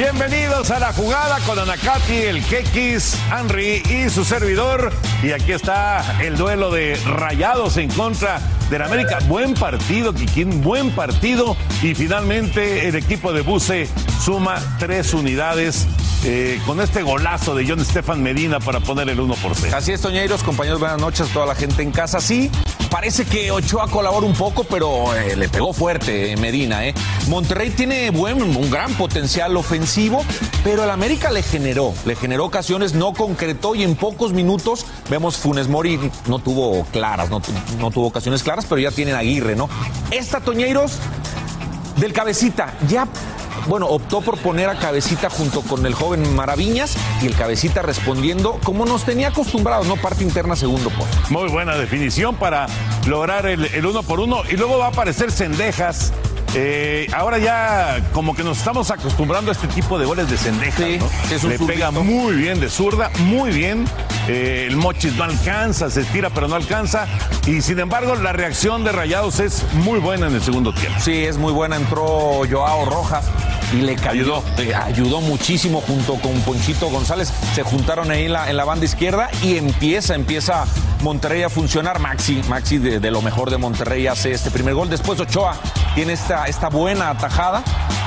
Bienvenidos a la jugada con Anacati, el Kekis, Henry y su servidor. Y aquí está el duelo de Rayados en contra del América. Buen partido, Kikín, buen partido. Y finalmente el equipo de Buse suma tres unidades eh, con este golazo de John Stefan Medina para poner el 1 por 0. Así es, Toñeiros, compañeros, buenas noches a toda la gente en casa. Sí, parece que Ochoa colabora un poco, pero eh, le pegó fuerte Medina. ¿eh? Monterrey tiene buen, un gran potencial ofensivo, pero el América le generó, le generó ocasiones, no concretó y en pocos minutos vemos Funes Mori no tuvo claras, no, tuvo ocasiones claras, pero ya tienen Aguirre, ¿no? Esta Toñeiros del cabecita, ya bueno, optó por poner a Cabecita junto con el joven Maraviñas y el Cabecita respondiendo como nos tenía acostumbrados, ¿no? Parte interna, segundo por. Muy buena definición para lograr el, uno por uno. Y luego va a aparecer Cendejas. Eh, ahora ya como que nos estamos acostumbrando a este tipo de goles de Cendejas, ¿no? Le pega muy bien de zurda, muy bien. Eh, el Mochis no alcanza, se estira pero no alcanza. Y sin embargo, la reacción de Rayados es muy buena en el segundo tiempo. Sí, es muy buena. Entró Joao Rojas y le ayudó, ayudó muchísimo junto con Ponchito González. Se juntaron ahí en la, en la banda izquierda y empieza, empieza Monterrey a funcionar. Maxi, Maxi de, lo mejor de Monterrey hace este primer gol. Después Ochoa tiene esta, esta buena atajada.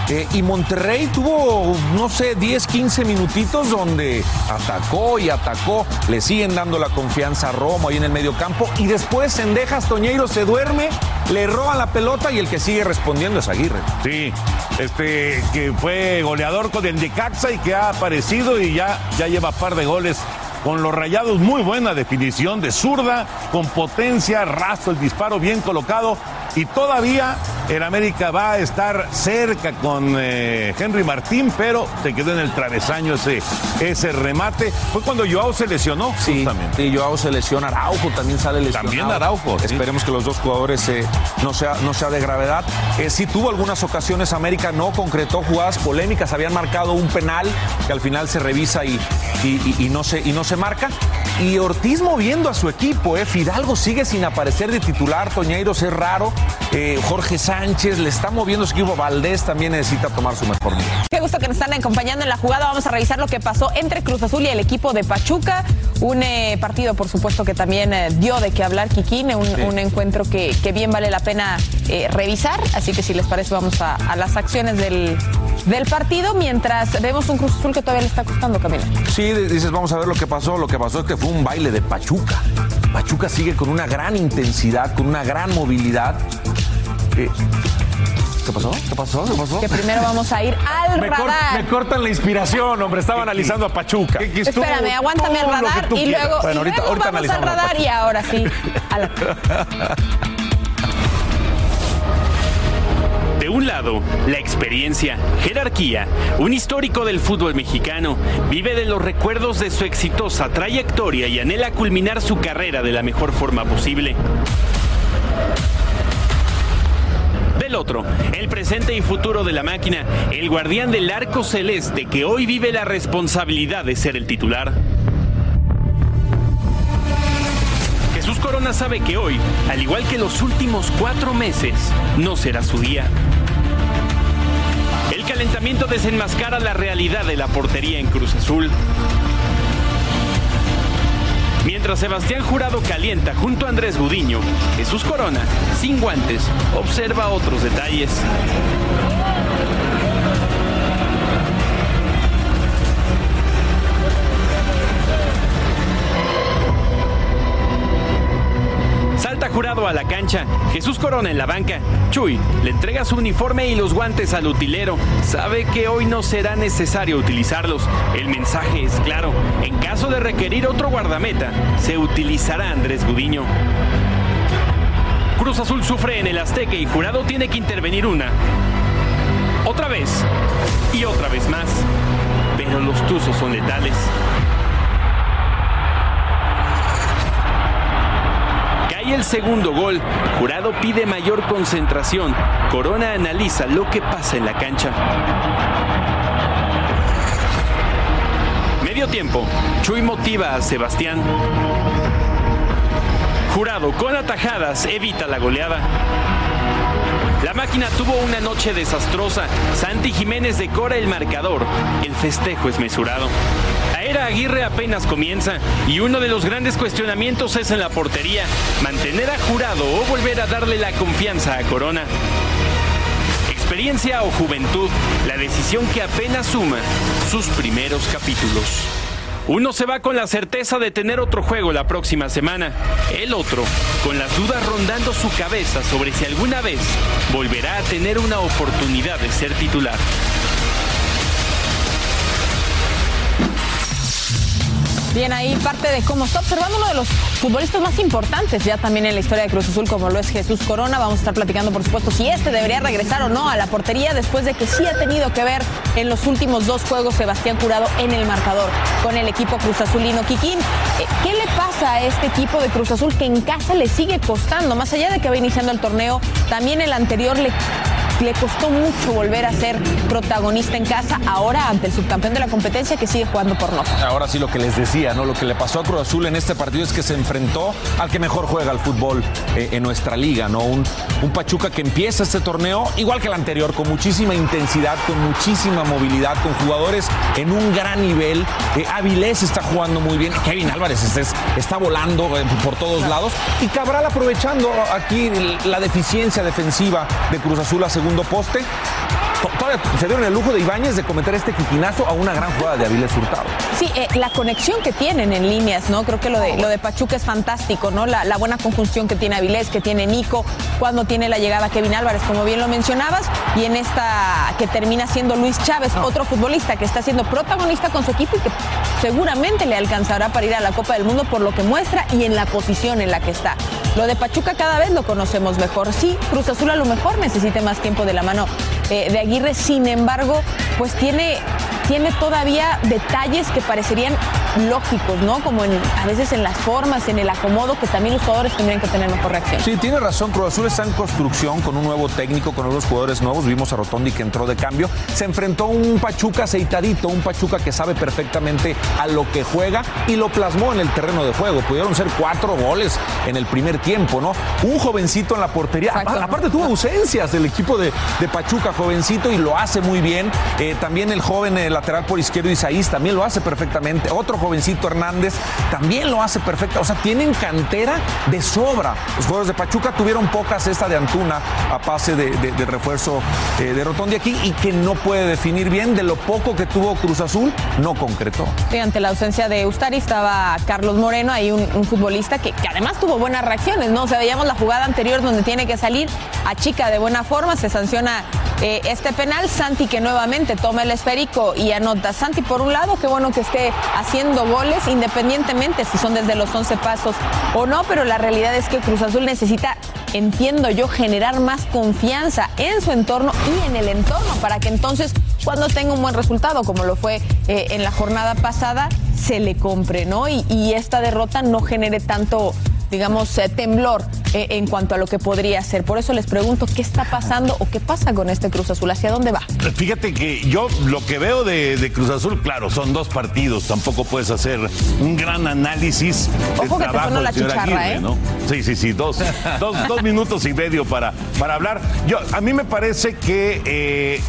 Eh, y Monterrey tuvo, no sé, 10, 15 minutitos donde atacó y atacó. Le siguen dando la confianza a Romo ahí en el medio campo. Y después Sendejas Toñeiro se duerme, le roban la pelota y el que sigue respondiendo es Aguirre. Sí, este que fue goleador con el Caxa y que ha aparecido y ya, ya lleva par de goles con los rayados. Muy buena definición de zurda, con potencia, raso el disparo bien colocado. Y todavía el América va a estar cerca con eh, Henry Martín, pero se quedó en el travesaño ese, ese remate. Fue cuando Joao se lesionó, sí, Sí, Joao se lesiona, Araujo también sale lesionado. También Araujo. Esperemos que los dos jugadores eh, no, sea, no sea de gravedad. Eh, sí tuvo algunas ocasiones, América no concretó jugadas polémicas, habían marcado un penal que al final se revisa y, y, no, se, y no se marca. Y Ortiz moviendo a su equipo, eh. Fidalgo sigue sin aparecer de titular, Toñeiros es raro. Eh, Jorge Sánchez le está moviendo su equipo. Valdés también necesita tomar su mejor día. Qué gusto que nos están acompañando en la jugada. Vamos a revisar lo que pasó entre Cruz Azul y el equipo de Pachuca. Un eh, partido, por supuesto, que también eh, dio de qué hablar Kikín. Un, encuentro que, bien vale la pena revisar. Así que si les parece, vamos a, las acciones del, del partido. Mientras vemos un Cruz Azul que todavía le está costando, Camilo. Sí, dices, vamos a ver lo que pasó. Lo que pasó es que fue un baile de Pachuca. Pachuca sigue con una gran intensidad, con una gran movilidad. ¿Qué pasó? ¿Qué pasó? ¿Qué pasó? Que primero vamos a ir al radar. me cortan la inspiración, hombre. Estaba analizando a Pachuca. Espérame, aguántame el radar y luego, bueno, ahorita, vamos al radar y ahora sí. un lado, la experiencia, jerarquía, un histórico del fútbol mexicano, vive de los recuerdos de su exitosa trayectoria y anhela culminar su carrera de la mejor forma posible. Del otro, el presente y futuro de la máquina, el guardián del arco celeste que hoy vive la responsabilidad de ser el titular. Jesús Corona sabe que hoy, al igual que los últimos cuatro meses, no será su día. El calentamiento desenmascara la realidad de la portería en Cruz Azul. Mientras Sebastián Jurado calienta junto a Andrés Gudiño, Jesús Corona, sin guantes, observa otros detalles. Jurado a la cancha, Jesús Corona en la banca. Chuy le entrega su uniforme y los guantes al utilero. Sabe que hoy no será necesario utilizarlos. El mensaje es claro. En caso de requerir otro guardameta, se utilizará Andrés Gudiño. Cruz Azul sufre en el Azteca y Jurado tiene que intervenir una. Otra vez. Y otra vez más. Pero los tuzos son letales. El segundo gol. Jurado pide mayor concentración. Corona analiza lo que pasa en la cancha. Medio tiempo. Chuy motiva a Sebastián. Jurado con atajadas evita la goleada. La máquina tuvo una noche desastrosa. Santi Jiménez decora el marcador. El festejo es mesurado. Aguirre apenas comienza y uno de los grandes cuestionamientos es en la portería. Mantener a Jurado o volver a darle la confianza a Corona. Experiencia o juventud, la decisión que apenas suma sus primeros capítulos. Uno se va con la certeza de tener otro juego la próxima semana. El otro, con las dudas rondando su cabeza sobre si alguna vez volverá a tener una oportunidad de ser titular. Bien, ahí parte de cómo está observando uno de los futbolistas más importantes ya también en la historia de Cruz Azul, como lo es Jesús Corona. Vamos a estar platicando, por supuesto, si este debería regresar o no a la portería después de que sí ha tenido que ver en los últimos dos juegos Sebastián Curado en el marcador con el equipo Cruz Azulino. Kikín, eh, ¿qué le pasa a este equipo de Cruz Azul que en casa le sigue costando? Más allá de que va iniciando el torneo, también el anterior le le costó mucho volver a ser protagonista en casa, ahora ante el subcampeón de la competencia que sigue jugando por no. Ahora sí lo que les decía, ¿no? Lo que le pasó a Cruz Azul en este partido es que se enfrentó al que mejor juega el fútbol eh, en nuestra liga, ¿no? Un, un Pachuca que empieza este torneo igual que el anterior, con muchísima intensidad, con muchísima movilidad, con jugadores en un gran nivel. Eh, Avilés está jugando muy bien, Kevin Álvarez está, está volando eh, por todos lados y Cabral aprovechando aquí la deficiencia defensiva de Cruz Azul a segundo poste. Todavía se dieron el lujo de Ibáñez de cometer este quiquinazo a una gran jugada de Avilés Hurtado. Sí, eh, la conexión que tienen en líneas, ¿no? Creo que lo de, lo de Pachuca es fantástico, ¿no? La, la, buena conjunción que tiene Avilés, que tiene Nico, cuando tiene la llegada Kevin Álvarez, como bien lo mencionabas, y en esta que termina siendo Luis Chávez, no. otro futbolista que está siendo protagonista con su equipo y que seguramente le alcanzará para ir a la Copa del Mundo por lo que muestra y en la posición en la que está. Lo de Pachuca cada vez lo conocemos mejor. Sí, Cruz Azul a lo mejor necesite más tiempo de la mano eh, de Aguirre, sin embargo, pues tiene, tiene todavía detalles que parecerían lógicos, ¿no? Como en, a veces en las formas, en el acomodo, que también los jugadores tendrían que tener mejor reacción. Sí, tiene razón, Cruz Azul está en construcción con un nuevo técnico, con nuevos jugadores nuevos. Vimos a Rotondi que entró de cambio. Se enfrentó a un Pachuca aceitadito, un Pachuca que sabe perfectamente a lo que juega y lo plasmó en el terreno de juego. Pudieron ser cuatro goles en el primer tiempo, ¿no? Un jovencito en la portería. Exacto. Aparte tuvo ausencias del equipo de, de, Pachuca, jovencito, y lo hace muy bien. Eh, también el joven lateral por izquierdo, Isaías, también lo hace perfectamente. Otro jovencito Hernández también lo hace perfecto. O sea, tienen cantera de sobra. Los jugadores de Pachuca tuvieron pocas esta de Antuna a pase de, de, de refuerzo eh, de Rotondi aquí y que no puede definir bien de lo poco que tuvo Cruz Azul, no concretó. Sí, ante la ausencia de Ustari estaba Carlos Moreno, ahí un, futbolista que, además tuvo buenas reacciones, ¿no? O sea, veíamos la jugada anterior donde tiene que salir a chica de buena forma, se sanciona eh, este penal, Santi que nuevamente toma el esférico y anota. Santi por un lado, qué bueno que esté haciendo goles independientemente si son desde los 11 pasos o no, pero la realidad es que Cruz Azul necesita entiendo yo, generar más confianza en su entorno y en el entorno para que entonces cuando tenga un buen resultado, como lo fue eh, en la jornada pasada, se le compre, ¿no? Y, y esta derrota no genere tanto digamos, eh, temblor eh, en cuanto a lo que podría ser. Por eso les pregunto qué está pasando o qué pasa con este Cruz Azul, hacia dónde va. Fíjate que yo lo que veo de, Cruz Azul, claro, son dos partidos, tampoco puedes hacer un gran análisis. Ojo que trabajo te la chicharra, ¿eh? ¿no? Sí, sí, sí, dos, dos, minutos y medio para, para hablar. Yo, a mí me parece que eh,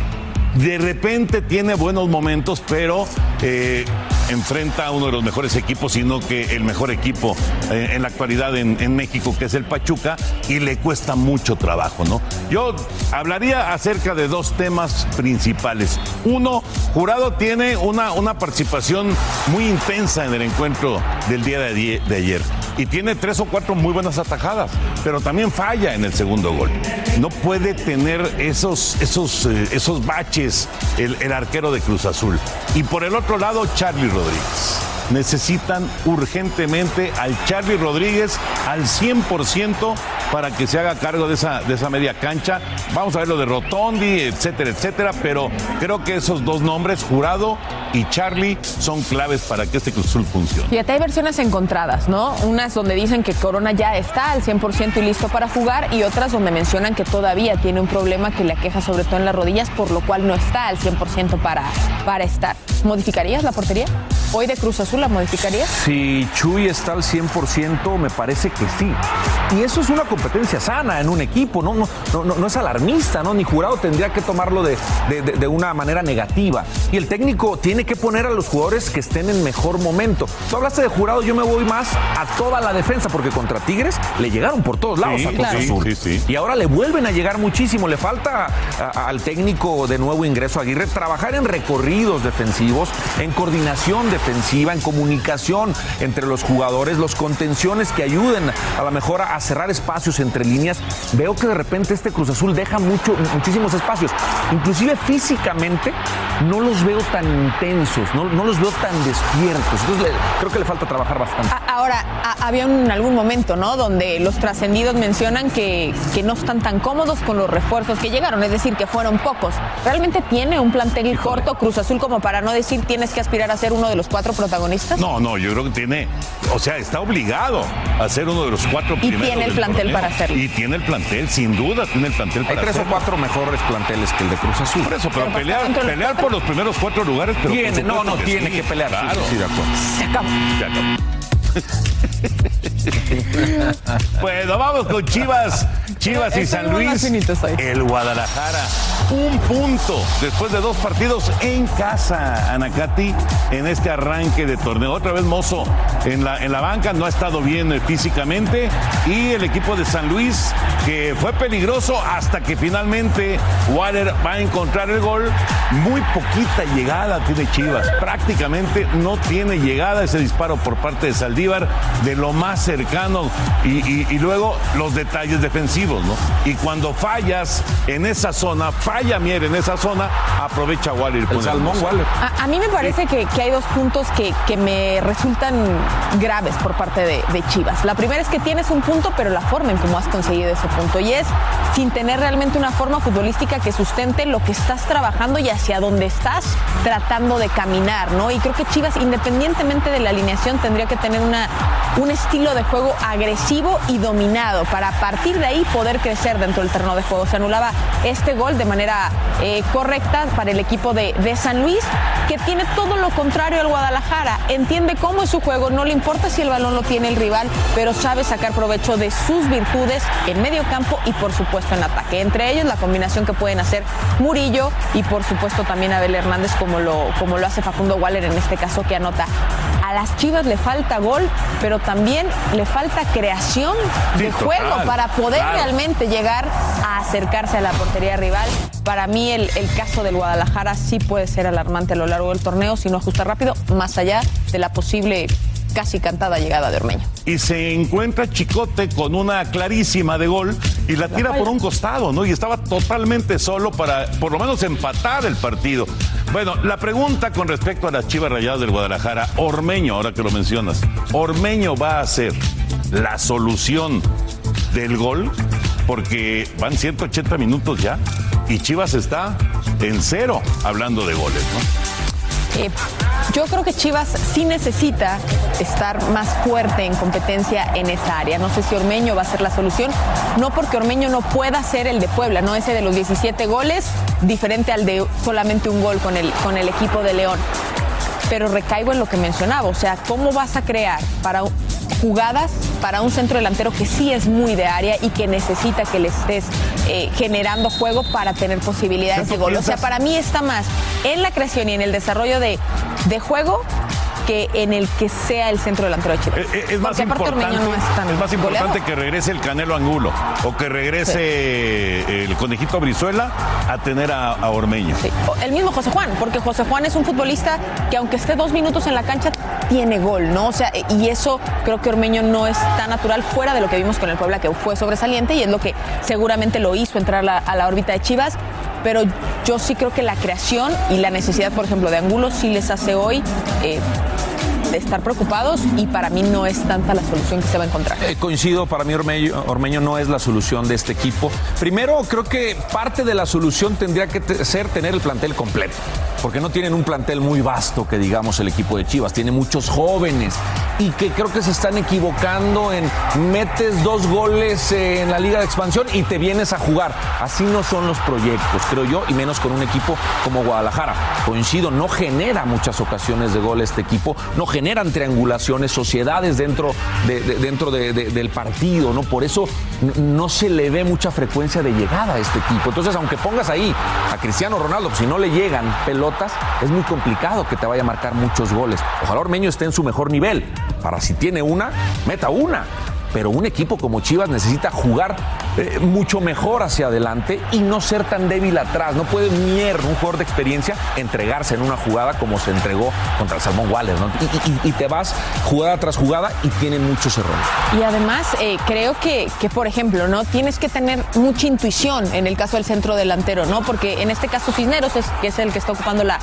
de repente tiene buenos momentos, pero eh, enfrenta a uno de los mejores equipos, sino que el mejor equipo eh, en la actualidad en, México, que es el Pachuca, y le cuesta mucho trabajo, ¿no? Yo hablaría acerca de dos temas principales. Uno, Jurado tiene una, una participación muy intensa en el encuentro del día de, ayer y tiene tres o cuatro muy buenas atajadas, pero también falla en el segundo gol. No puede tener esos, esos, eh, esos baches el, el arquero de Cruz Azul. Y por el otro lado, Charlie Rodríguez necesitan urgentemente al Charlie Rodríguez al 100% para que se haga cargo de esa, de esa media cancha. Vamos a ver lo de Rotondi, etcétera, etcétera, pero creo que esos dos nombres, Jurado y Charlie, son claves para que este Cruz Azul funcione. Fíjate, hay versiones encontradas, ¿no? Unas donde dicen que Corona ya está al 100% y listo para jugar y otras donde mencionan que todavía tiene un problema que le aqueja sobre todo en las rodillas, por lo cual no está al 100% para, para estar. ¿Modificarías la portería? Hoy de Cruz Azul la modificarías? Si Chuy está al 100%, me parece que sí. Y eso es una competencia sana en un equipo, no, no, no, no es alarmista, ¿no? Ni jurado tendría que tomarlo de, de, una manera negativa. Y el técnico tiene que poner a los jugadores que estén en mejor momento. Tú hablaste de jurado, yo me voy más a toda la defensa, porque contra Tigres le llegaron por todos lados a Cruz Azul. y ahora le vuelven a llegar muchísimo. Le falta al técnico de nuevo ingreso Aguirre trabajar en recorridos defensivos, en coordinación defensiva, en comunicación entre los jugadores, los contenciones que ayuden a la mejora a cerrar espacios entre líneas. Veo que de repente este Cruz Azul deja mucho, muchísimos espacios. Inclusive físicamente no los veo tan intensos, no, los veo tan despiertos. Entonces creo que le falta trabajar bastante. Ahora, había en algún momento, ¿no? Donde los trascendidos mencionan que, que no están tan cómodos con los refuerzos que llegaron, es decir, que fueron pocos. ¿Realmente tiene un plantel corto Cruz Azul como para no decir tienes que aspirar a ser uno de los cuatro protagonistas? No, no, yo creo que tiene, o sea, está obligado a ser uno de los cuatro primeros. Y tiene el plantel para hacerlo. Y tiene el plantel, sin duda, tiene el plantel Hay tres o cuatro mejores planteles que el de Cruz Azul. Por eso, pero, pelear, pelear por los primeros cuatro lugares, pero tiene, no, no, tiene que pelear. Claro. Sí, de acuerdo. Se acabó. Se acabó. bueno, vamos con Chivas, Chivas y San Luis. El Guadalajara, un punto después de dos partidos en casa, Anacati, en este arranque de torneo. Otra vez Mozo en la, en la banca, no ha estado bien eh, físicamente. Y el equipo de San Luis, que fue peligroso hasta que finalmente Water va a encontrar el gol. Muy poquita llegada tiene Chivas, prácticamente no tiene llegada ese disparo por parte de Saldí de lo más cercano y, luego los detalles defensivos, ¿no? Y cuando fallas en esa zona, falla Mier en esa zona, aprovecha Waller. El salmón Waller. A, mí me parece que, hay dos puntos que, me resultan graves por parte de, Chivas. La primera es que tienes un punto, pero la forma en cómo has conseguido ese punto. Y es sin tener realmente una forma futbolística que sustente lo que estás trabajando y hacia dónde estás tratando de caminar, ¿no? Y creo que Chivas, independientemente de la alineación, tendría que tener una un estilo de juego agresivo y dominado para a partir de ahí poder crecer dentro del terreno de juego. Se anulaba este gol de manera eh, correcta para el equipo de, de, San Luis, que tiene todo lo contrario al Guadalajara. Entiende cómo es su juego, no le importa si el balón lo tiene el rival, pero sabe sacar provecho de sus virtudes en medio campo y por supuesto en ataque. Entre ellos la combinación que pueden hacer Murillo y por supuesto también Abel Hernández como lo, como lo hace Facundo Waller en este caso que anota. A las Chivas le falta gol pero también le falta creación de juego para poder realmente llegar a acercarse a la portería rival. Para mí el, el, caso del Guadalajara sí puede ser alarmante a lo largo del torneo si no ajusta rápido, más allá de la posible casi cantada llegada de Ormeño. Y se encuentra Chicote con una clarísima de gol y la, tira por un costado, ¿no? Y estaba totalmente solo para por lo menos empatar el partido. Bueno, la pregunta con respecto a las Chivas Rayadas del Guadalajara, Ormeño, ahora que lo mencionas, ¿Ormeño va a ser la solución del gol? porque van 180 minutos ya y Chivas está en cero hablando de goles, ¿no? Eh, yo creo que Chivas sí necesita estar más fuerte en competencia en esa área. No sé si Ormeño va a ser la solución, no porque Ormeño no pueda ser el de Puebla, no ese de los 17 goles, diferente al de solamente un gol con el, con el equipo de León. Pero recaigo en lo que mencionaba, o sea, ¿cómo vas a crear para jugadas para un centro delantero que sí es muy de área y que necesita que le estés eh, generando juego para tener posibilidades de gol. O sea, para mí está más en la creación y en el desarrollo de, de juego que en el que sea el centro delantero de Chivas. Eh, eh, Es, más importante, no es tan más importante que regrese el Canelo Angulo o que regrese el conejito Brizuela a tener a, a Ormeño. Sí. El mismo José Juan, porque José Juan es un futbolista que aunque esté dos minutos en la cancha, tiene gol, ¿no? O sea, y eso creo que Ormeño no es tan natural fuera de lo que vimos con el Puebla, que fue sobresaliente y es lo que seguramente lo hizo entrar la, a la órbita de Chivas. Pero yo sí creo que la creación y la necesidad, por ejemplo, de Angulo sí les hace hoy eh, de estar preocupados y para mí no es tanta la solución que se va a encontrar. Eh, coincido, para mí Ormeño, no es la solución de este equipo. Primero, creo que parte de la solución tendría que ser tener el plantel completo, porque no tienen un plantel muy vasto, que digamos el equipo de Chivas, tiene muchos jóvenes y que creo que se están equivocando en metes dos goles eh, en la Liga de Expansión y te vienes a jugar. Así no son los proyectos, creo yo, y menos con un equipo como Guadalajara. Coincido, no genera muchas ocasiones de gol este equipo, no generan triangulaciones, sociedades dentro, de, de- dentro de- de- del partido, ¿no? Por eso no se le ve mucha frecuencia de llegada a este equipo. Entonces, aunque pongas ahí a Cristiano Ronaldo, pues, si no le llegan pelotas, es muy complicado que te vaya a marcar muchos goles. Ojalá Ormeño esté en su mejor nivel, para si tiene una, meta una. Pero un equipo como Chivas necesita jugar eh, mucho mejor hacia adelante y no ser tan débil atrás. No puede Mier, un jugador de experiencia, entregarse en una jugada como se entregó contra el Salmón Waller. ¿no? Y, te vas jugada tras jugada y tienen muchos errores. Y además, eh, creo que, que, por ejemplo, ¿no? Tienes que tener mucha intuición en el caso del centro delantero, ¿no? Porque en este caso Cisneros, es, que es el que está ocupando la,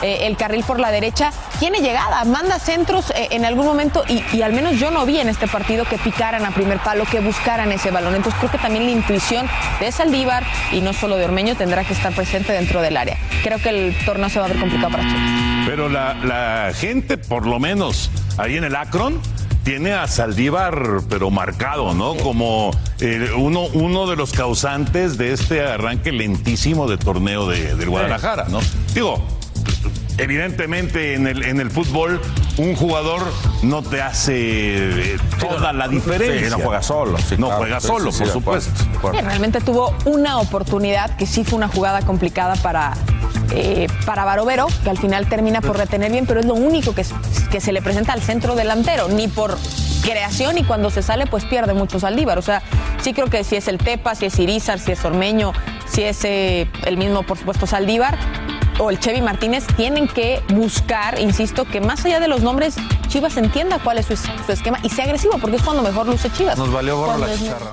eh, el carril por la derecha, tiene llegada, manda centros en algún momento y, y al menos yo no vi en este partido que picaran a primer palo, que buscaran ese balón. Entonces creo que también la intuición de Saldívar y no solo de Ormeño tendrá que estar presente dentro del área. Creo que el torneo se va a ver complicado para Chivas. Pero la, la gente, por lo menos ahí en el Akron, tiene a Saldívar, pero marcado, ¿no? Como eh, uno, uno de los causantes de este arranque lentísimo de torneo de, del Guadalajara, ¿no? Digo, evidentemente en el, en el fútbol un jugador no te hace eh, toda la diferencia. Sí, no juega solo, sí, no claro. juega solo, sí, sí, por supuesto. realmente tuvo una oportunidad que sí fue una jugada complicada para, eh, para Barovero, que al final termina por retener bien, pero es lo único que se le presenta al centro delantero, ni por creación y cuando se sale pues pierde mucho Saldívar. O sea, sí creo que si es el Tepa, si es Irizar, si es Ormeño, si es eh, el mismo por supuesto Saldívar o el Chevy Martínez, tienen que buscar, insisto, que más allá de los nombres, Chivas entienda cuál es su, su esquema y sea agresivo, porque es cuando mejor luce Chivas. Nos valió gorro Cuando la chicharra.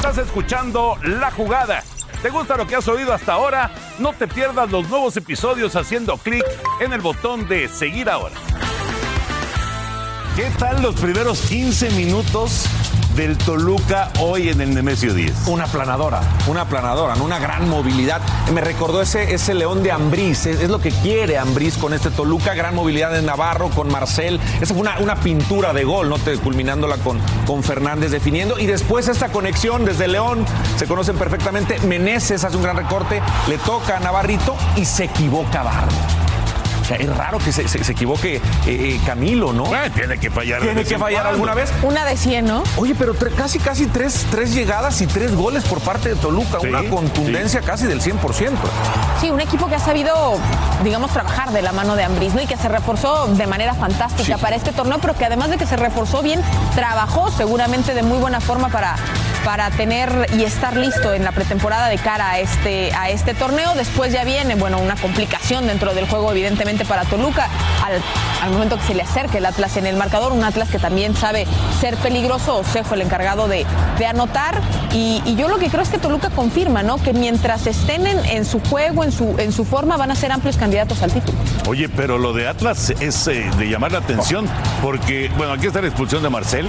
Estás escuchando La Jugada. ¿Te gusta lo que has oído hasta ahora? No te pierdas los nuevos episodios haciendo clic en el botón de seguir ahora. ¿Qué tal los primeros 15 minutos del Toluca hoy en el Nemesio 10? Una planadora, una planadora, una gran movilidad. Me recordó ese, ese León de Ambriz, es, lo que quiere Ambriz con este Toluca, gran movilidad en Navarro, con Marcel. Esa fue una, una pintura de gol, ¿no? Culminándola con, con Fernández definiendo. Y después esta conexión desde León, se conocen perfectamente. Meneses hace un gran recorte, le toca a Navarrito y se equivoca Barbo. Sea, es raro que se, se- se equivoque eh, eh, Camilo, ¿no? Tiene que fallar. Tiene que fallar cuando. alguna vez. Una de 100, ¿no? Oye, pero tre- casi, casi tres, tres llegadas y tres goles por parte de Toluca. Sí, una contundencia casi del 100%. Sí, un equipo que ha sabido, digamos, trabajar de la mano de Ambris, ¿no? Y que se reforzó de manera fantástica Sí. para este torneo, pero que además de que se reforzó bien, trabajó seguramente de muy buena forma para, para tener y estar listo en la pretemporada de cara a este, a este torneo. Después ya viene, bueno, una complicación dentro del juego, evidentemente, para Toluca. Al, al momento que se le acerque el Atlas en el marcador, un Atlas que también sabe ser peligroso, Osejo el encargado de, de anotar. Y, y yo lo que creo es que Toluca confirma, ¿no? Que mientras estén en, en su juego, en su, en su forma, van a ser amplios candidatos al título. Oye, pero lo de Atlas es eh, de llamar la atención, porque, bueno, aquí está la expulsión de Marcel,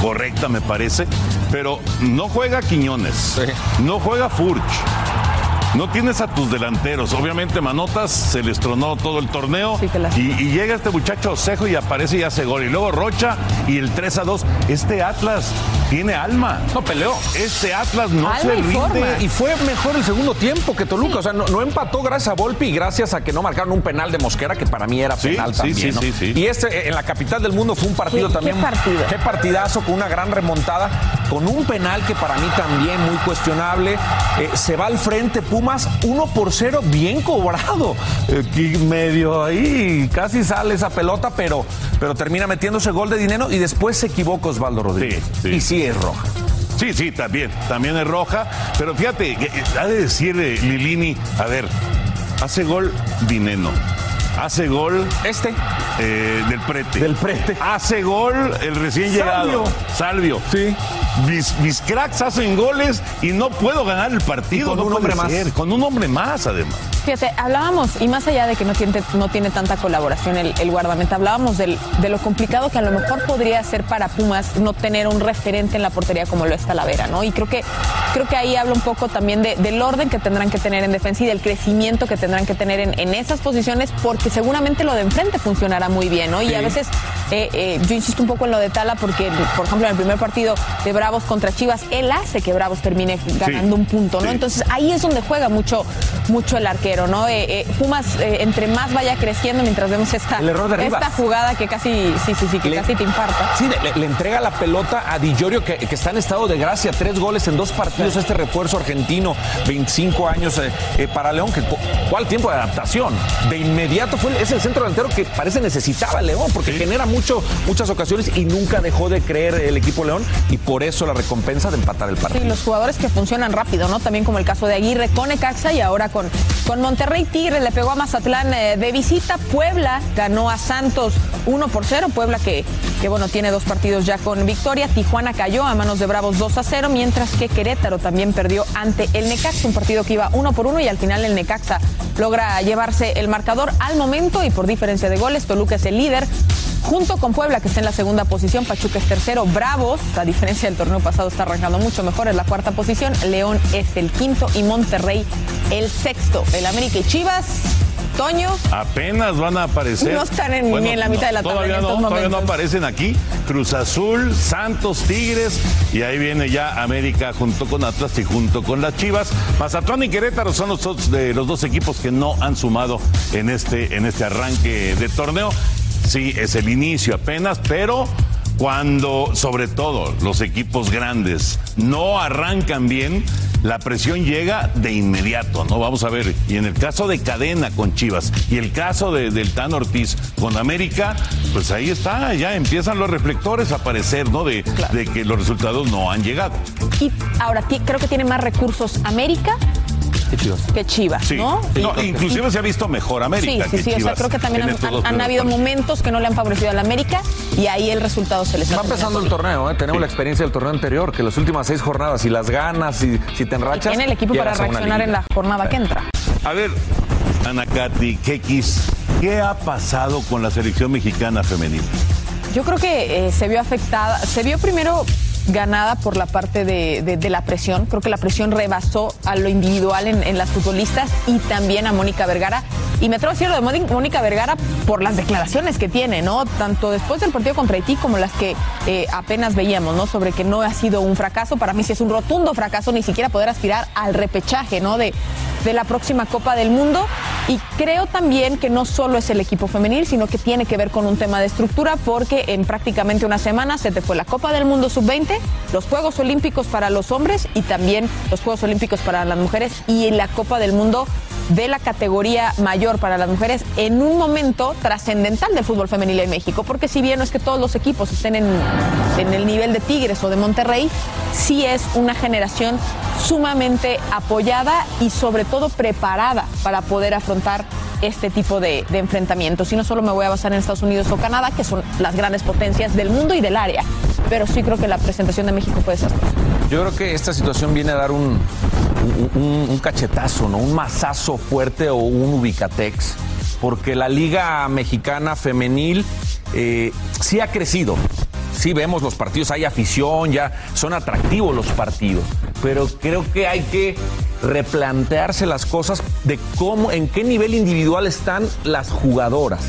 correcta me parece, pero no juega Quiñones, no juega Furch. No tienes a tus delanteros. Obviamente Manotas se les tronó todo el torneo Sí, que la- y, y llega este muchacho Osejo y aparece y hace gol. Y luego Rocha y el 3 a 2. Este Atlas tiene alma. No peleó. Este Atlas no Alma se y rinde. forma. Y fue mejor el segundo tiempo que Toluca. O sea, no, no empató gracias a Volpi y gracias a que no marcaron un penal de Mosquera, que para mí era penal sí, también. sí, ¿no? sí, sí. Y este en la capital del mundo fue un partido ¿Qué- qué también. partido? Qué partidazo con una gran remontada, con un penal que para mí también muy cuestionable. Eh, se va al frente Pumas 1 por 0, bien cobrado. Eh, y medio ahí, casi sale esa pelota, pero, pero termina metiéndose gol de dinero y después se equivoca Osvaldo Rodríguez. Sí, sí. Y sí es roja. Sí, sí, también. También es roja. Pero fíjate, que- eh, ha de decir eh, Lilini, a ver, hace gol Dineno. Hace gol Este. eh, del prete. Del Prete. Hace gol el recién llegado. Salvio. Sí. Mis, mis cracks hacen goles y no puedo ganar el partido. Y con no un hombre más. ser. Con un hombre más, además. Fíjate, hablábamos, y más allá de que no tiene, no tiene tanta colaboración el, el guardameta, hablábamos del- de lo complicado que a lo mejor podría ser para Pumas no tener un referente en la portería como lo es Talavera, ¿no? Y creo que, creo que ahí habla un poco también de- del orden que tendrán que tener en defensa y del crecimiento que tendrán que tener en, en esas posiciones, porque seguramente lo de enfrente funcionará muy bien, ¿no? Y a veces eh, eh, yo insisto un poco en lo de Tala, porque, por ejemplo, en el primer partido de Bravos contra Chivas, él hace que Bravos termine ganando un punto, ¿no? sí. Entonces ahí es donde juega mucho, mucho el arquero, ¿no? Eh, Pumas, entre más vaya creciendo, mientras vemos esta, El error de Rivas. esta jugada que casi, sí, sí, sí, que Le- casi te infarta. Sí, le, le entrega la pelota a Di Giorgio, que, que está en estado de gracia. Tres goles en dos partidos. Este refuerzo argentino, 25 años para León. Que, cu- ¿Cuál tiempo de adaptación? De inmediato fue, es el centro delantero que parece necesitaba León, porque genera mucho, muchas ocasiones y nunca dejó de creer el equipo León. Y por eso la recompensa de empatar el Sí, partido. los jugadores que funcionan rápido, ¿no? También como el caso de Aguirre con Ecaxa y ahora con, con Monterrey Tigre le pegó a Mazatlán eh, de visita. Puebla ganó a Santos 1 por 0. Puebla que, que, bueno, tiene dos partidos ya con victoria. Tijuana cayó a manos de Bravos 2 a 0, mientras que Querétaro también perdió ante el Necaxa, un partido que iba 1 por 1 y al final el Necaxa logra llevarse el marcador al momento y por diferencia de goles. Toluca es el líder. Junto con Puebla, que está en la segunda posición, Pachuca es tercero, Bravos, a diferencia del torneo pasado, está arrancando mucho mejor, es la cuarta posición, León es el quinto y Monterrey el sexto. El América y Chivas, Toño, Apenas van a aparecer. No están en- ni en la mitad de la tabla todavía en no, estos Todavía no aparecen aquí. Cruz Azul, Santos, Tigres. Y ahí viene ya América junto con Atlas y junto con las Chivas. Mazatlán y Querétaro son los dos, de los dos equipos que no han sumado en este, en este arranque de torneo. Sí, es el inicio apenas, pero cuando, sobre todo, los equipos grandes no arrancan bien, la presión llega de inmediato, ¿no? Vamos a ver. Y en el caso de Cadena con Chivas y el caso de, del Tan Ortiz con América, pues ahí está, ya empiezan los reflectores a aparecer, ¿no? De, de que los resultados no han llegado. y ahora creo que tiene más recursos América que Chivas, Sí. ¿no? No, Y- inclusive se ha visto mejor América Sí, sí, que sí, o sea, Chivas creo que también han, habido momentos que no le han favorecido al América y ahí el resultado se les ha Va empezando el torneo, ¿eh? tenemos la experiencia del torneo anterior, que las últimas seis jornadas, si las ganas, si, si te Y enrachas. tiene el equipo para a reaccionar en la jornada que entra. A ver, Anacati, Kekis, ¿qué ha pasado con la selección mexicana femenil? Yo creo que eh, se vio afectada, se vio primero ganada por la parte de, la presión. Creo que la presión rebasó a lo individual en, las futbolistas y también a Mónica Vergara. Y me atrevo a decir lo de Mónica Vergara por las declaraciones que tiene, ¿no? Tanto después del partido contra Haití como las que eh, apenas veíamos, ¿no? Sobre que no ha sido un fracaso. Para mí sí es un rotundo fracaso ni siquiera poder aspirar al repechaje, ¿no? De, de la próxima Copa del Mundo. Y creo también que no solo es el equipo femenil, sino que tiene que ver con un tema de estructura, porque en prácticamente una semana se te fue la Copa del Mundo Sub-20, los Juegos Olímpicos para los hombres y también los Juegos Olímpicos para las mujeres y la Copa del Mundo de la categoría mayor para las mujeres en un momento trascendental del fútbol femenil en México, porque si bien no es que todos los equipos estén en, en, el nivel de Tigres o de Monterrey, sí es una generación sumamente apoyada y sobre todo preparada para poder afrontar este tipo de, enfrentamientos. Y no solo me voy a basar en Estados Unidos o Canadá, que son las grandes potencias del mundo y del área, pero sí creo que la presentación de México puede ser. Yo creo que esta situación viene a dar un, un, cachetazo, ¿no? Un mazazo fuerte o un ubicatex, porque la Liga Mexicana Femenil eh, sí ha crecido. Sí vemos los partidos, hay afición, ya son atractivos los partidos, pero creo que hay que replantearse las cosas de cómo, en qué nivel individual están las jugadoras.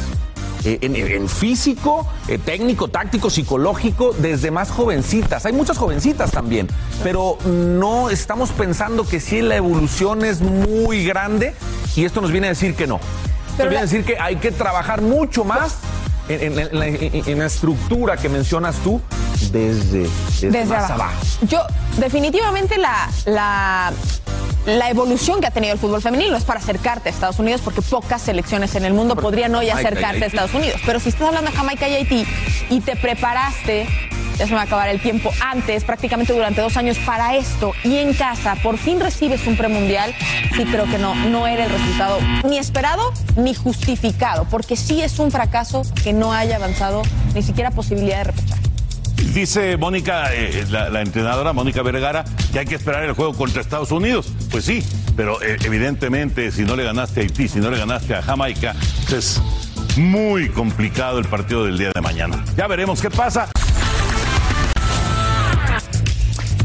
Eh, en, físico, eh, técnico, táctico, psicológico, desde más jovencitas. Hay muchas jovencitas también, pero no estamos pensando que si la evolución es muy grande y esto nos viene a decir que no. Nos viene a decir que hay que trabajar mucho más en, la, estructura que mencionas tú desde, desde, más abajo. Yo, definitivamente la, la la evolución que ha tenido el fútbol femenino es para acercarte a Estados Unidos, porque pocas selecciones en el mundo podrían hoy acercarte a Estados Unidos. Pero si estás hablando de Jamaica y Haití y te preparaste, ya se va a acabar el tiempo, antes, prácticamente durante dos años para esto, y en casa por fin recibes un premundial, sí creo que no, no era el resultado ni esperado ni justificado, porque sí es un fracaso que no haya avanzado ni siquiera posibilidad de repechar. Dice Mónica, eh, la, entrenadora Mónica Vergara, que hay que esperar el juego contra Estados Unidos. Pues sí, pero eh, evidentemente si no le ganaste a Haití, si no le ganaste a Jamaica, es muy complicado el partido del día de mañana. Ya veremos qué pasa.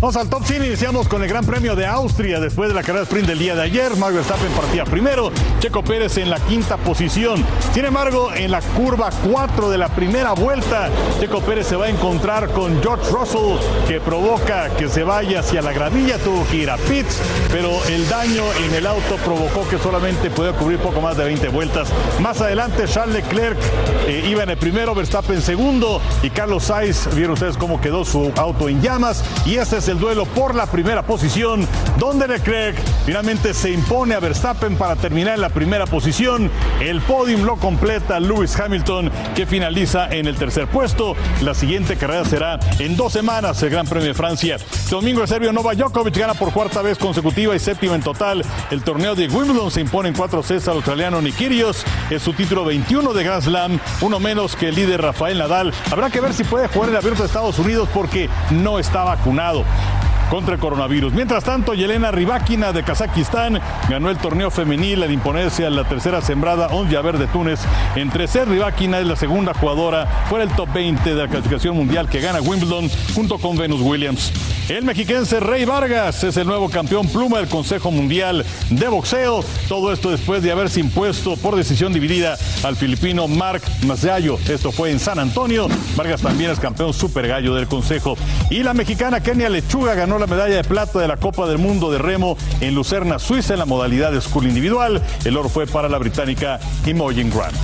Vamos al top 100. Iniciamos con el Gran Premio de Austria. Después de la carrera sprint del día de ayer, Max Verstappen partía primero, Checo Pérez en la quinta posición. Sin embargo, en la curva 4 de la primera vuelta, Checo Pérez se va a encontrar con George Russell, que provoca que se vaya hacia la gradilla. Tuvo que ir a pits, pero el daño en el auto provocó que solamente pueda cubrir poco más de 20 vueltas. Más adelante, Charles Leclerc eh, iba en el primero, Verstappen segundo y Carlos Sainz. Vieron ustedes cómo quedó su auto en llamas. Y este es el duelo por la primera posición, donde Leclerc finalmente se impone a Verstappen para terminar en la primera posición. El podium lo completa Lewis Hamilton, que finaliza en el tercer puesto. La siguiente carrera será en dos semanas, el Gran Premio de Francia. domingo el serbio Nova Djokovic gana por cuarta vez consecutiva y séptima en total. El torneo de Wimbledon se impone en cuatro sets al australiano Nikirios. Es su título 21 de Grand Slam, uno menos que el líder Rafael Nadal. Habrá que ver si puede jugar el abierto de Estados Unidos porque no está vacunado contra el coronavirus. Mientras tanto, Yelena Rybakina de Kazajistán ganó el torneo femenil al imponerse a la tercera sembrada Yaver de Túnez. Entre ser Rybakina es la segunda jugadora fuera el top 20 de la clasificación mundial que gana Wimbledon junto con Venus Williams. El mexiquense Rey Vargas es el nuevo campeón pluma del Consejo Mundial de Boxeo. Todo esto después de haberse impuesto por decisión dividida al filipino Mark Masayo. Esto fue en San Antonio. Vargas también es campeón super gallo del Consejo. Y la mexicana Kenia Lechuga ganó la medalla de plata de la Copa del Mundo de Remo en Lucerna, Suiza, en la modalidad de school individual. El oro fue para la británica Imogen Grant.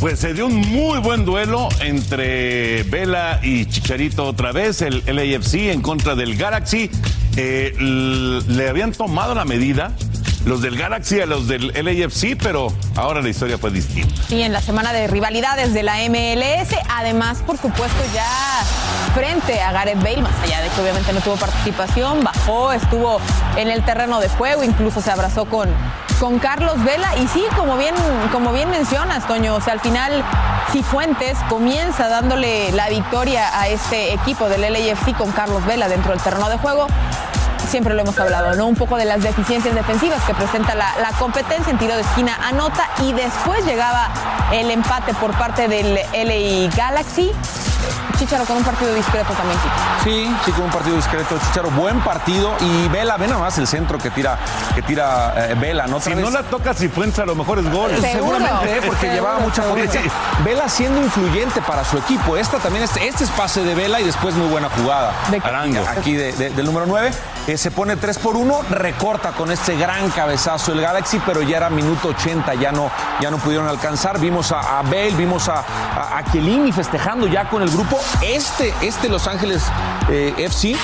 Pues se dio un muy buen duelo entre Vela y Chicharito otra vez, el LAFC en contra del Galaxy. Eh, le habían tomado la medida los del Galaxy a los del LAFC, pero ahora la historia fue distinta. Y en la semana de rivalidades de la MLS, además, por supuesto, ya frente a Gareth Bale, más allá de que obviamente no tuvo participación, bajó, estuvo en el terreno de juego, incluso se abrazó con, con Carlos Vela. Y sí, como bien, como bien mencionas, Toño, o sea, al final, Cifuentes comienza dándole la victoria a este equipo del LAFC con Carlos Vela dentro del terreno de juego siempre lo hemos hablado, ¿no? Un poco de las deficiencias defensivas que presenta la, la competencia en tiro de esquina, anota y después llegaba el empate por parte del LA Galaxy. Chicharo con un partido discreto también, Sí, sí, con un partido discreto. Chicharo, buen partido. Y Vela, ve nada más el centro que tira, que tira eh, Vela, ¿no? Si no la toca Cifuentes, a lo mejor es gol. Seguramente, ¿eh? porque llevaba mucha potencia. Vela siendo influyente para su equipo. Esta también, este, este es pase de Vela y después muy buena jugada. De Arango. Aquí de- de- del número 9. se pone 3 por 1, recorta con este gran cabezazo el Galaxy, pero ya era minuto 80, ya no, ya no pudieron alcanzar. Vimos a, a Bale, vimos a, a, a Chiellini festejando ya con el grupo. Este, este Los Ángeles eh, FC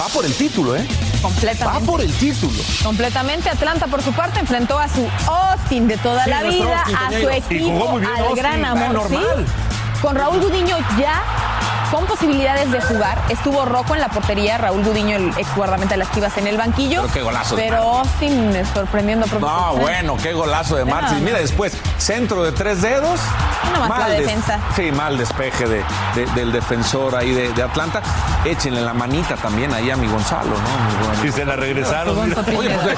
va por el título, ¿eh? Completamente. Va por el título. Completamente. Atlanta, por su parte, enfrentó a su Austin de toda Sí, la vida, a su equipo, bien al Austin, gran amor. normal. ¿sí? Con Raúl Gudiño ya con posibilidades de jugar. Estuvo Rocco en la portería, Raúl Gudiño, el ex guardameta de las Chivas, en el banquillo. Pero qué golazo Pero Austin sorprendiendo. No, bueno, qué golazo de Martins. No, no. Mira después, centro de tres dedos. Nada más la des- defensa. Sí, mal despeje de, de- del defensor ahí de, de Atlanta. Échenle la manita también ahí a mi Gonzalo, ¿no? Y se la regresaron. Oye, pues, eh,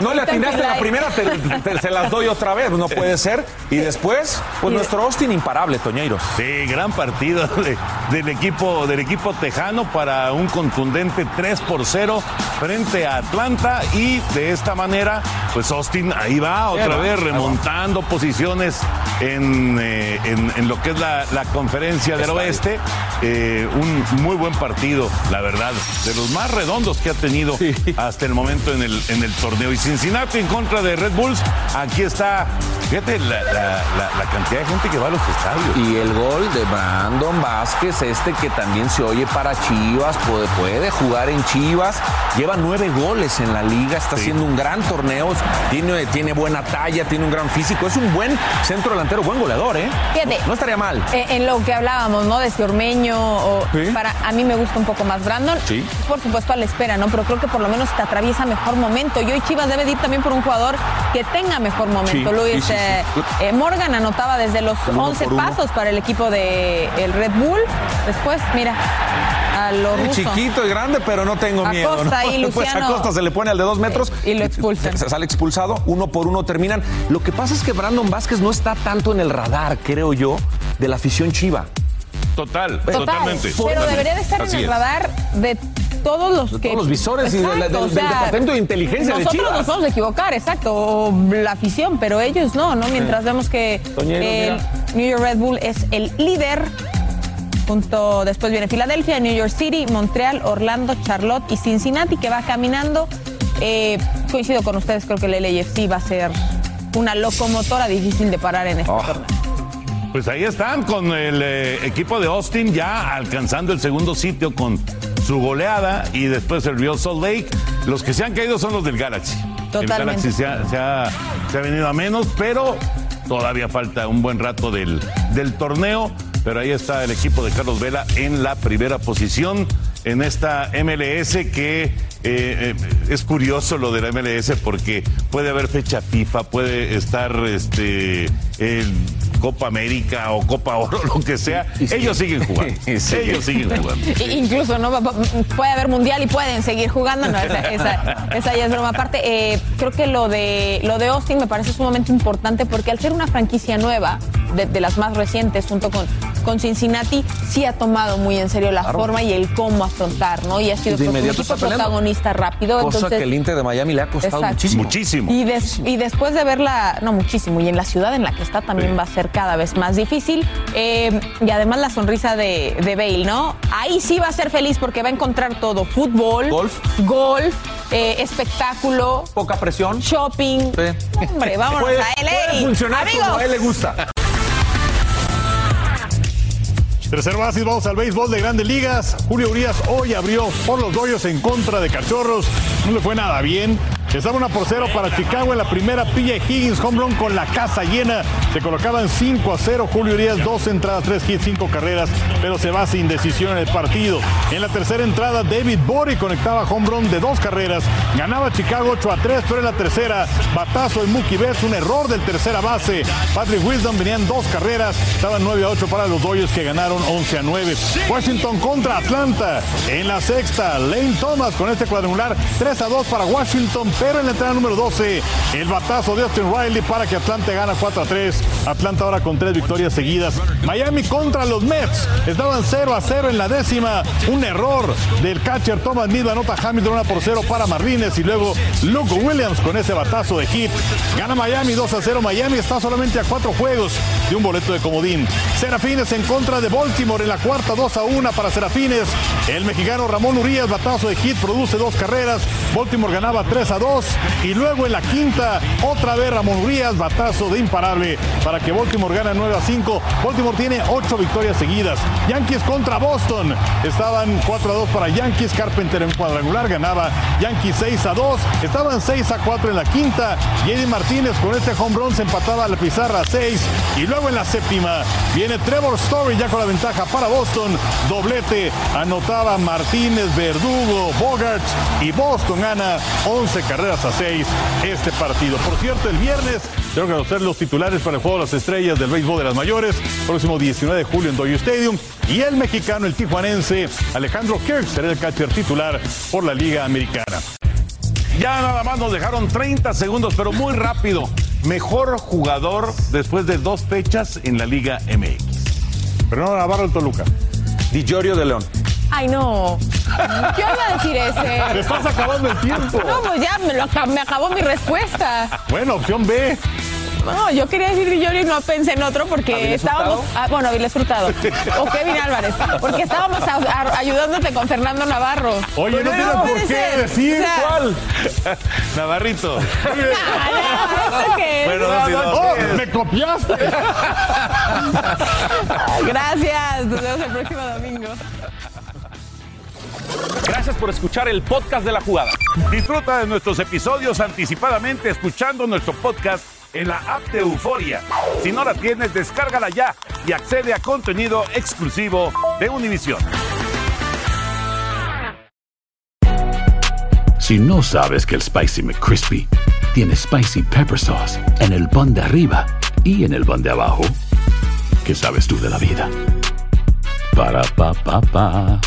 no le atinaste la primera, te, te- se las doy otra vez, no puede ser. Y después, pues nuestro Austin imparable, Toñeiros. Sí, gran partido de- del, equipo, del equipo tejano para un contundente 3 por 0 frente a Atlanta y de esta manera, pues Austin ahí va otra va, vez remontando posiciones en, eh, en- en lo que es la, la conferencia del Está oeste. Eh, un muy buen partido, la verdad, de los más redondos que ha tenido hasta el momento en el, en el torneo. Y Cincinnati en contra de Red Bulls, aquí está, fíjate la, la- cantidad de gente que va a los estadios. Y el gol de Brandon Vázquez, este que también se oye para Chivas, puede, puede jugar en Chivas, lleva nueve goles en la liga, está haciendo un gran torneo, tiene, tiene buena talla, tiene un gran físico, es un buen centro delantero, buen goleador, ¿eh? Fíjate. No, no estaría mal. Eh, en lo que hablábamos, ¿no? De si Ormeño o Sí. para a mí me gusta un poco más Brandon. Sí. Por supuesto a la espera, ¿no? Pero creo que por lo menos te atraviesa mejor momento. Y hoy Chivas debe de ir también por un jugador que tenga mejor momento. Sí, Luis sí, sí, sí. eh, eh, Morgan anotaba desde los El uno 11 por uno. pasos para el equipo de el Red Bull. Después, mira, a lo ruso. Chiquito y grande, pero no tengo Acosta miedo. ¿no? ahí, Pues Luciano. Acosta se le pone al de dos metros. Y lo expulsan. Se sale expulsado, uno por uno terminan. Lo que pasa es que Brandon Vázquez no está tanto en el radar, creo yo, de la afición chiva. Total, Total, totalmente. pero debería de estar Así en el es. radar de todos los que... todos los visores y de la- del- del Departamento de Inteligencia de Nosotros Chivas. nos vamos a equivocar, exacto, o la afición, pero ellos no, ¿no? Mientras vemos que Toñero, el mira. New York Red Bull es el líder, junto, después viene Filadelfia, New York City, Montreal, Orlando, Charlotte y Cincinnati, que va caminando. Eh, coincido con ustedes, creo que el LAFC va a ser una locomotora difícil de parar en este Oh. torneo. Pues ahí están con el eh, equipo de Austin ya alcanzando el segundo sitio con su goleada y después el Real Salt Lake. Los que se han caído son los del Galaxy. El Totalmente. Galaxy se ha, se ha- se ha venido a menos, pero todavía falta un buen rato del, del torneo. Pero ahí está el equipo de Carlos Vela en la primera posición en esta MLS que eh, eh, es curioso lo de la MLS porque puede haber fecha FIFA, puede estar este en Copa América o Copa Oro, lo que sea. Ellos siguen jugando. Ellos siguen jugando. Incluso no puede haber mundial y pueden seguir jugando. No, esa, esa- esa ya es broma. Aparte, eh, creo que lo de lo de Austin me parece sumamente importante porque al ser una franquicia nueva, de, de las más recientes, junto con, con Cincinnati, sí ha tomado muy en serio la Claro. forma y el cómo afrontar, ¿no? Y ha sido pues, un equipo protagonista rápido. Cosa entonces, que el Inter de Miami le ha costado Exacto. muchísimo. Muchísimo. y, des- y después de verla, no muchísimo, y en la ciudad en la que está también Sí. va a ser cada vez más difícil. Eh, y además la sonrisa de, de Bale, ¿no? Ahí sí va a ser feliz porque va a encontrar todo: fútbol, Golf. golf, eh, espectáculo, Poca presión. shopping. Sí. Hombre, vámonos Puede- a LA. puede funcionar Amigos. como a él le gusta. Tercer básico, vamos al béisbol de grandes ligas. Julio Urias hoy abrió por los Dodgers en contra de Cachorros. No le fue nada bien. Estaba una por cero para Chicago en la primera. PJ Higgins, home run con la casa llena. Se colocaban 5 a 0. Julio Urias, dos entradas, tres hits, cinco carreras, pero se va sin decisión en el partido. En la tercera entrada, David Bory conectaba home run de dos carreras. Ganaba Chicago 8 a 3, pero en la tercera, batazo en Mookie Betts, un error del tercera base. Patrick Wisdom venían dos carreras. Estaban 9 a 8 para los Dodgers que ganaron 11 a 9. Washington contra Atlanta. En la sexta, Lane Thomas con este cuadrangular 3 a 2 para Washington, pero en la entrada número 12, el batazo de Austin Riley para que Atlanta gana 4 a 3. Atlanta ahora con tres victorias seguidas. Miami contra los Mets. Estaban 0 a 0 en la décima. Un error del catcher Thomas Mills. Anota Hamilton 1 por 0 para Marlines y luego Luke Williams con ese batazo de hit. Gana Miami 2 a 0. Miami está solamente a cuatro juegos de un boleto de comodín. Serafines en contra de Baltimore en la cuarta 2 a 1 para Serafines. El mexicano Ramón Urias, batazo de hit, produce dos carreras. Baltimore ganaba 3 a 2. Y luego en la quinta, otra vez Ramón Urias, batazo de imparable para que Baltimore gane 9 a 5. Baltimore tiene 8 victorias seguidas. Yankees contra Boston. Estaban 4 a 2 para Yankees. Carpenter en cuadrangular ganaba Yankees 6 a 2. Estaban 6 a 4 en la quinta. Y Martínez con este home run se empataba a la pizarra 6. Y luego en la séptima viene Trevor Story ya con la ventaja para Boston. Doblete anotaba Martínez, Verdugo, Bogart y Boston gana 11 carreras a 6 este partido. Por cierto, el viernes tengo que conocer los titulares para el Juego de las Estrellas del béisbol de las mayores, próximo 19 de julio en Dodger Stadium. Y el mexicano, el tijuanense Alejandro Kirk será el catcher titular por la Liga Americana. Ya nada más nos dejaron 30 segundos, pero muy rápido. Mejor jugador después de dos fechas en la Liga MX. Fernando Navarro, el Toluca. Di Giorgio de León. Ay, no. Yo iba a decir ese. Te estás acabando el tiempo. No, pues ya me, lo, me acabó mi respuesta. Bueno, opción B. No, yo quería decir Villori y no pensé en otro porque estábamos. Ah, bueno, Avilés Frutado. o Kevin Álvarez. Porque estábamos ayudándote con Fernando Navarro. Oye, no, tienes por qué decir cuál. Navarrito. bueno, oh, me copiaste. Gracias. Nos vemos el próximo domingo. Gracias por escuchar el podcast de la jugada. Disfruta de nuestros episodios anticipadamente escuchando nuestro podcast en la app de Euforia. Si no la tienes, descárgala ya y accede a contenido exclusivo de Univision. Si no sabes que el Spicy McCrispy tiene Spicy Pepper Sauce en el pan de arriba y en el pan de abajo, ¿qué sabes tú de la vida? Para, pa, pa, pa.